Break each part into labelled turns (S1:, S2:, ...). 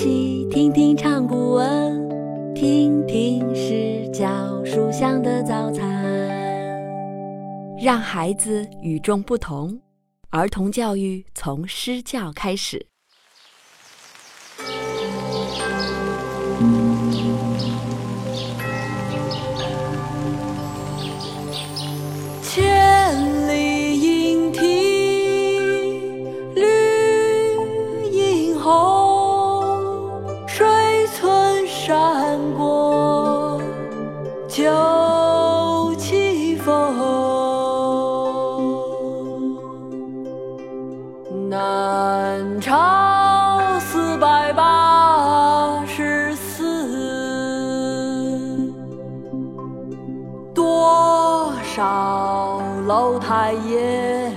S1: 起听听唱古文，听听诗教书香的早餐，让孩子与众不同。儿童教育从诗教开始。
S2: 秋气风，南朝四百八十寺，多少楼台烟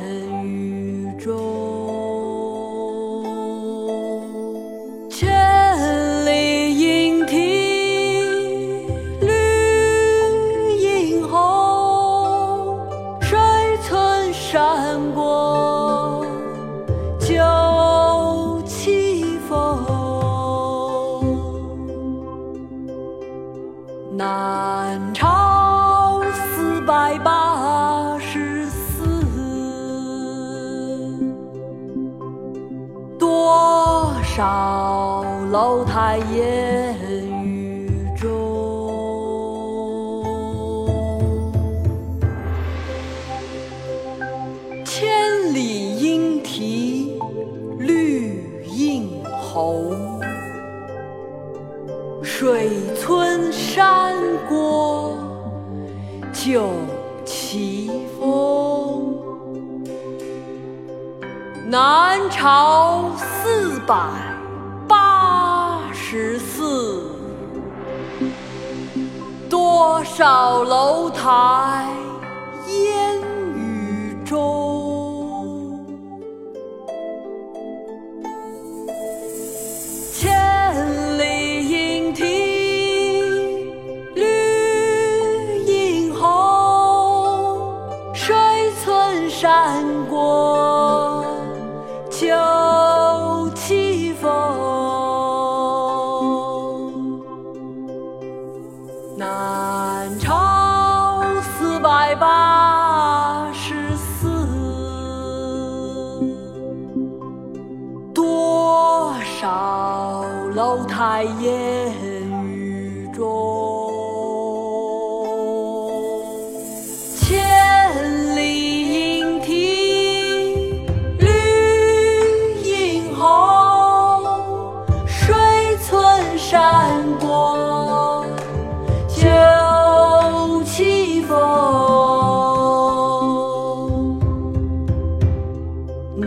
S2: 南朝四百八十寺，多少楼台烟水村山。郭酒旗风，南朝四百八十寺，多少楼台山过秋气风，南朝四百八十寺，多少楼台烟雨中。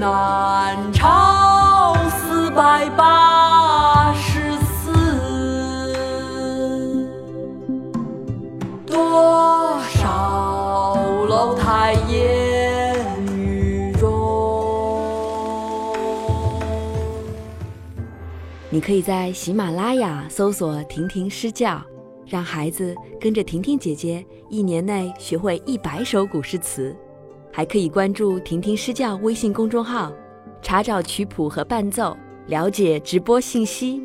S2: 南朝四百八十寺，多少楼台烟雨中。
S1: 你可以在喜马拉雅搜索“婷婷诗教”，让孩子跟着婷婷姐姐一年内学会一百首古诗词。还可以关注“婷婷诗教”微信公众号，查找曲谱和伴奏，了解直播信息。